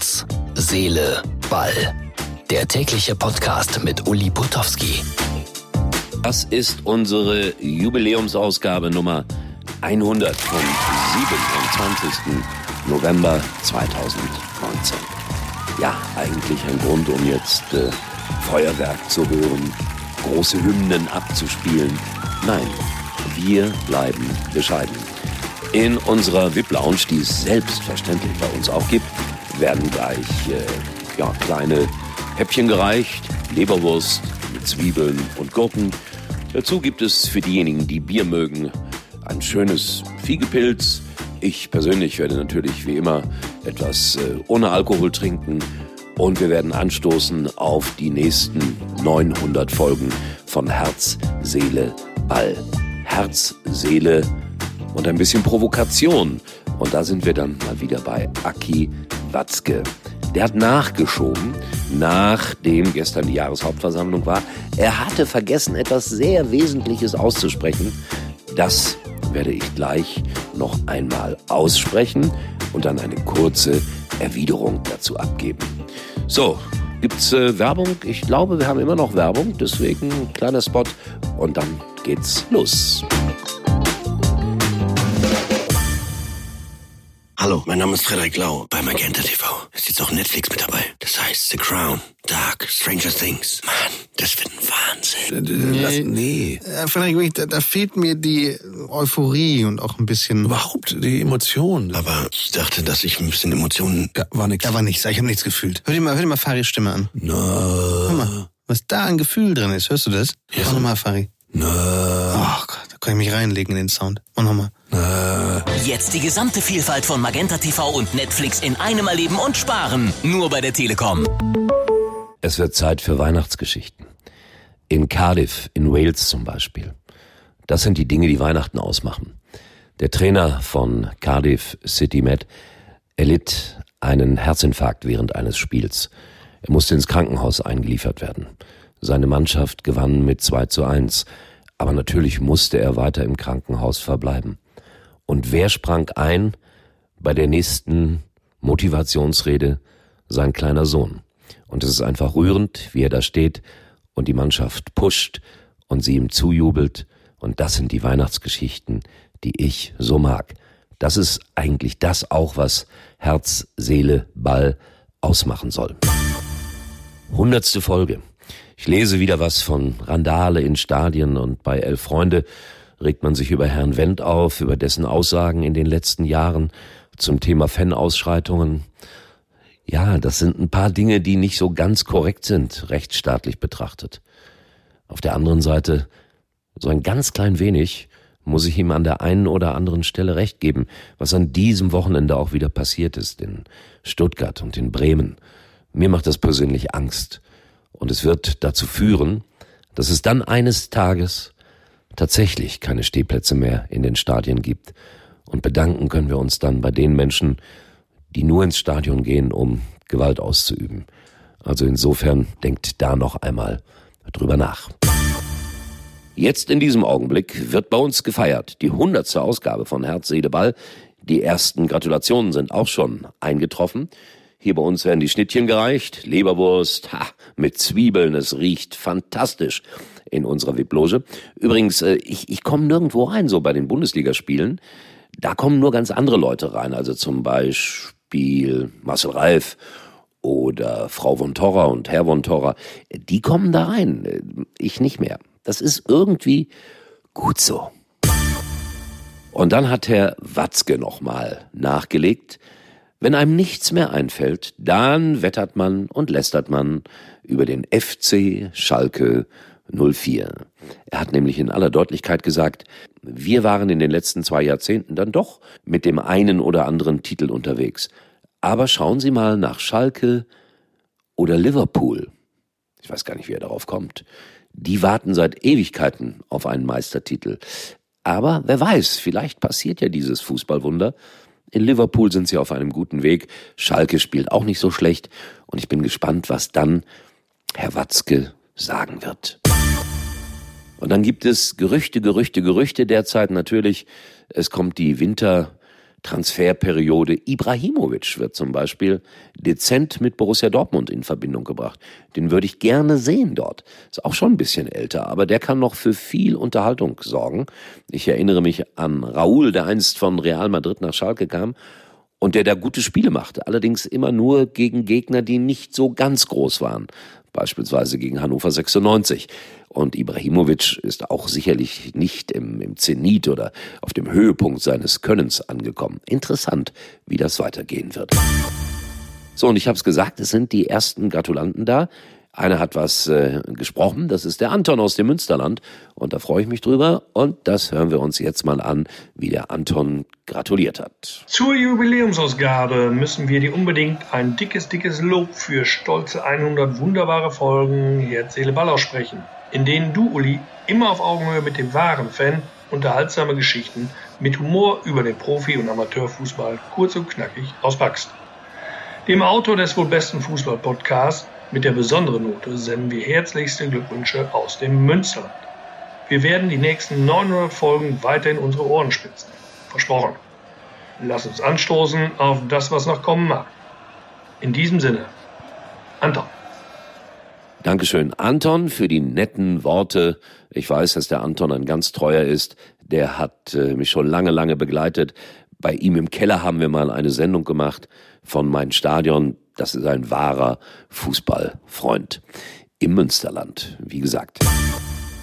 Herz, Seele, Ball. Der tägliche Podcast mit Uli Putowski. Das ist unsere Jubiläumsausgabe Nummer 100 vom 27. November 2019. Ja, eigentlich ein Grund, um jetzt äh, Feuerwerk zu hören, große Hymnen abzuspielen. Nein, wir bleiben bescheiden. In unserer VIP-Lounge, die es selbstverständlich bei uns auch gibt, werden gleich äh, ja, kleine Häppchen gereicht, Leberwurst mit Zwiebeln und Gurken. Dazu gibt es für diejenigen, die Bier mögen, ein schönes Fiegepilz. Ich persönlich werde natürlich wie immer etwas äh, ohne Alkohol trinken und wir werden anstoßen auf die nächsten 900 Folgen von Herz, Seele, Ball. Herz, Seele, und ein bisschen Provokation. Und da sind wir dann mal wieder bei Aki Watzke. Der hat nachgeschoben, nachdem gestern die Jahreshauptversammlung war. Er hatte vergessen, etwas sehr Wesentliches auszusprechen. Das werde ich gleich noch einmal aussprechen und dann eine kurze Erwiderung dazu abgeben. So, gibt's äh, Werbung? Ich glaube, wir haben immer noch Werbung, deswegen kleiner Spot und dann geht's los. Hallo, mein Name ist Frederik Lau bei Magenta TV. Ist jetzt auch Netflix mit dabei. Das heißt The Crown, Dark, Stranger Things. Mann, das wird ein Wahnsinn. Nee. Das, nee. Äh, Frederik, da, da fehlt mir die Euphorie und auch ein bisschen. Überhaupt die Emotion. Aber ich dachte, dass ich ein bisschen Emotionen... Da war nix. Da war nichts, ich habe nichts gefühlt. Hör dir mal, hör dir mal Faris Stimme an. Na, Hör mal, was da an Gefühl drin ist. Hörst du das? Ja. Mach nochmal, Fari. na, Oh Gott, da kann ich mich reinlegen in den Sound. Mach nochmal. na. Jetzt die gesamte Vielfalt von Magenta TV und Netflix in einem erleben und sparen. Nur bei der Telekom. Es wird Zeit für Weihnachtsgeschichten. In Cardiff, in Wales zum Beispiel. Das sind die Dinge, die Weihnachten ausmachen. Der Trainer von Cardiff City Med erlitt einen Herzinfarkt während eines Spiels. Er musste ins Krankenhaus eingeliefert werden. Seine Mannschaft gewann mit 2 zu 1. Aber natürlich musste er weiter im Krankenhaus verbleiben. Und wer sprang ein bei der nächsten Motivationsrede? Sein kleiner Sohn. Und es ist einfach rührend, wie er da steht und die Mannschaft pusht und sie ihm zujubelt. Und das sind die Weihnachtsgeschichten, die ich so mag. Das ist eigentlich das auch, was Herz, Seele, Ball ausmachen soll. Hundertste Folge. Ich lese wieder was von Randale in Stadien und bei Elf Freunde regt man sich über Herrn Wendt auf, über dessen Aussagen in den letzten Jahren zum Thema Fan-Ausschreitungen. Ja, das sind ein paar Dinge, die nicht so ganz korrekt sind, rechtsstaatlich betrachtet. Auf der anderen Seite, so ein ganz klein wenig, muss ich ihm an der einen oder anderen Stelle recht geben, was an diesem Wochenende auch wieder passiert ist, in Stuttgart und in Bremen. Mir macht das persönlich Angst. Und es wird dazu führen, dass es dann eines Tages tatsächlich keine Stehplätze mehr in den Stadien gibt. Und bedanken können wir uns dann bei den Menschen, die nur ins Stadion gehen, um Gewalt auszuüben. Also insofern denkt da noch einmal drüber nach. Jetzt in diesem Augenblick wird bei uns gefeiert. Die hundertste Ausgabe von Herz, Seele, Ball. Die ersten Gratulationen sind auch schon eingetroffen. Hier bei uns werden die Schnittchen gereicht. Leberwurst, ha, mit Zwiebeln. Es riecht fantastisch in unserer VIP-Loge. Übrigens, äh, ich, ich komme nirgendwo rein, so bei den Bundesligaspielen. Da kommen nur ganz andere Leute rein. Also zum Beispiel Marcel Reif oder Frau von Torra und Herr von Torra. Die kommen da rein. Äh, Ich nicht mehr. Das ist irgendwie gut so. Und dann hat Herr Watzke nochmal nachgelegt. Wenn einem nichts mehr einfällt, dann wettert man und lästert man über den FC Schalke 04. Er hat nämlich in aller Deutlichkeit gesagt, wir waren in den letzten zwei Jahrzehnten dann doch mit dem einen oder anderen Titel unterwegs. Aber schauen Sie mal nach Schalke oder Liverpool. Ich weiß gar nicht, wie er darauf kommt. Die warten seit Ewigkeiten auf einen Meistertitel. Aber wer weiß, vielleicht passiert ja dieses Fußballwunder. In Liverpool sind sie auf einem guten Weg. Schalke spielt auch nicht so schlecht. Und ich bin gespannt, was dann Herr Watzke sagen wird. Und dann gibt es Gerüchte, Gerüchte, Gerüchte derzeit natürlich. Es kommt die Winter Transferperiode. Ibrahimovic wird zum Beispiel dezent mit Borussia Dortmund in Verbindung gebracht. Den würde ich gerne sehen dort. Ist auch schon ein bisschen älter, aber der kann noch für viel Unterhaltung sorgen. Ich erinnere mich an Raúl, der einst von Real Madrid nach Schalke kam und der da gute Spiele machte, allerdings immer nur gegen Gegner, die nicht so ganz groß waren, beispielsweise gegen Hannover 96. Und Ibrahimovic ist auch sicherlich nicht im, im Zenit oder auf dem Höhepunkt seines Könnens angekommen. Interessant, wie das weitergehen wird. So, und ich habe es gesagt, es sind die ersten Gratulanten da. Einer hat was äh, gesprochen, das ist der Anton aus dem Münsterland und da freue ich mich drüber und das hören wir uns jetzt mal an, wie der Anton gratuliert hat. Zur Jubiläumsausgabe müssen wir dir unbedingt ein dickes, dickes Lob für stolze 100 wunderbare Folgen Herz, Seele, Ball aussprechen, in denen du, Uli, immer auf Augenhöhe mit dem wahren Fan unterhaltsame Geschichten mit Humor über den Profi- und Amateurfußball kurz und knackig auspackst. Dem Autor des wohl besten Fußball-Podcasts mit der besonderen Note senden wir herzlichste Glückwünsche aus dem Münsterland. Wir werden die nächsten 900 Folgen weiter in unsere Ohren spitzen. Versprochen. Lass uns anstoßen auf das, was noch kommen mag. In diesem Sinne, Anton. Dankeschön, Anton, für die netten Worte. Ich weiß, dass der Anton ein ganz treuer ist. Der hat äh, mich schon lange, lange begleitet. Bei ihm im Keller haben wir mal eine Sendung gemacht von Mein Stadion. Das ist ein wahrer Fußballfreund im Münsterland, wie gesagt.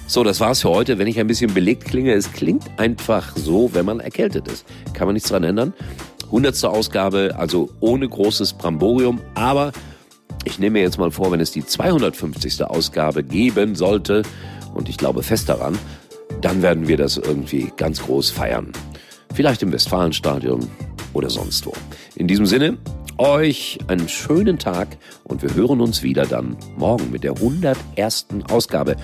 So, das war's für heute. Wenn ich ein bisschen belegt klinge, es klingt einfach so, wenn man erkältet ist. Kann man nichts dran ändern. Hundertste Ausgabe, also ohne großes Bramborium, aber ich nehme mir jetzt mal vor, wenn es die 250. Ausgabe geben sollte, und ich glaube fest daran, dann werden wir das irgendwie ganz groß feiern. Vielleicht im Westfalenstadion oder sonst wo. In diesem Sinne, euch einen schönen Tag und wir hören uns wieder dann morgen mit der 101. Ausgabe.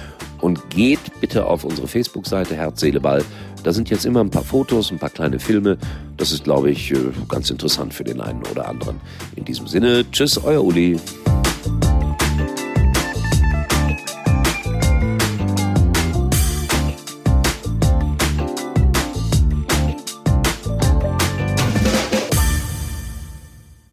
Und geht bitte auf unsere Facebook-Seite Herz, Seele, Ball. Da sind jetzt immer ein paar Fotos, ein paar kleine Filme. Das ist, glaube ich, ganz interessant für den einen oder anderen. In diesem Sinne, tschüss, euer Uli.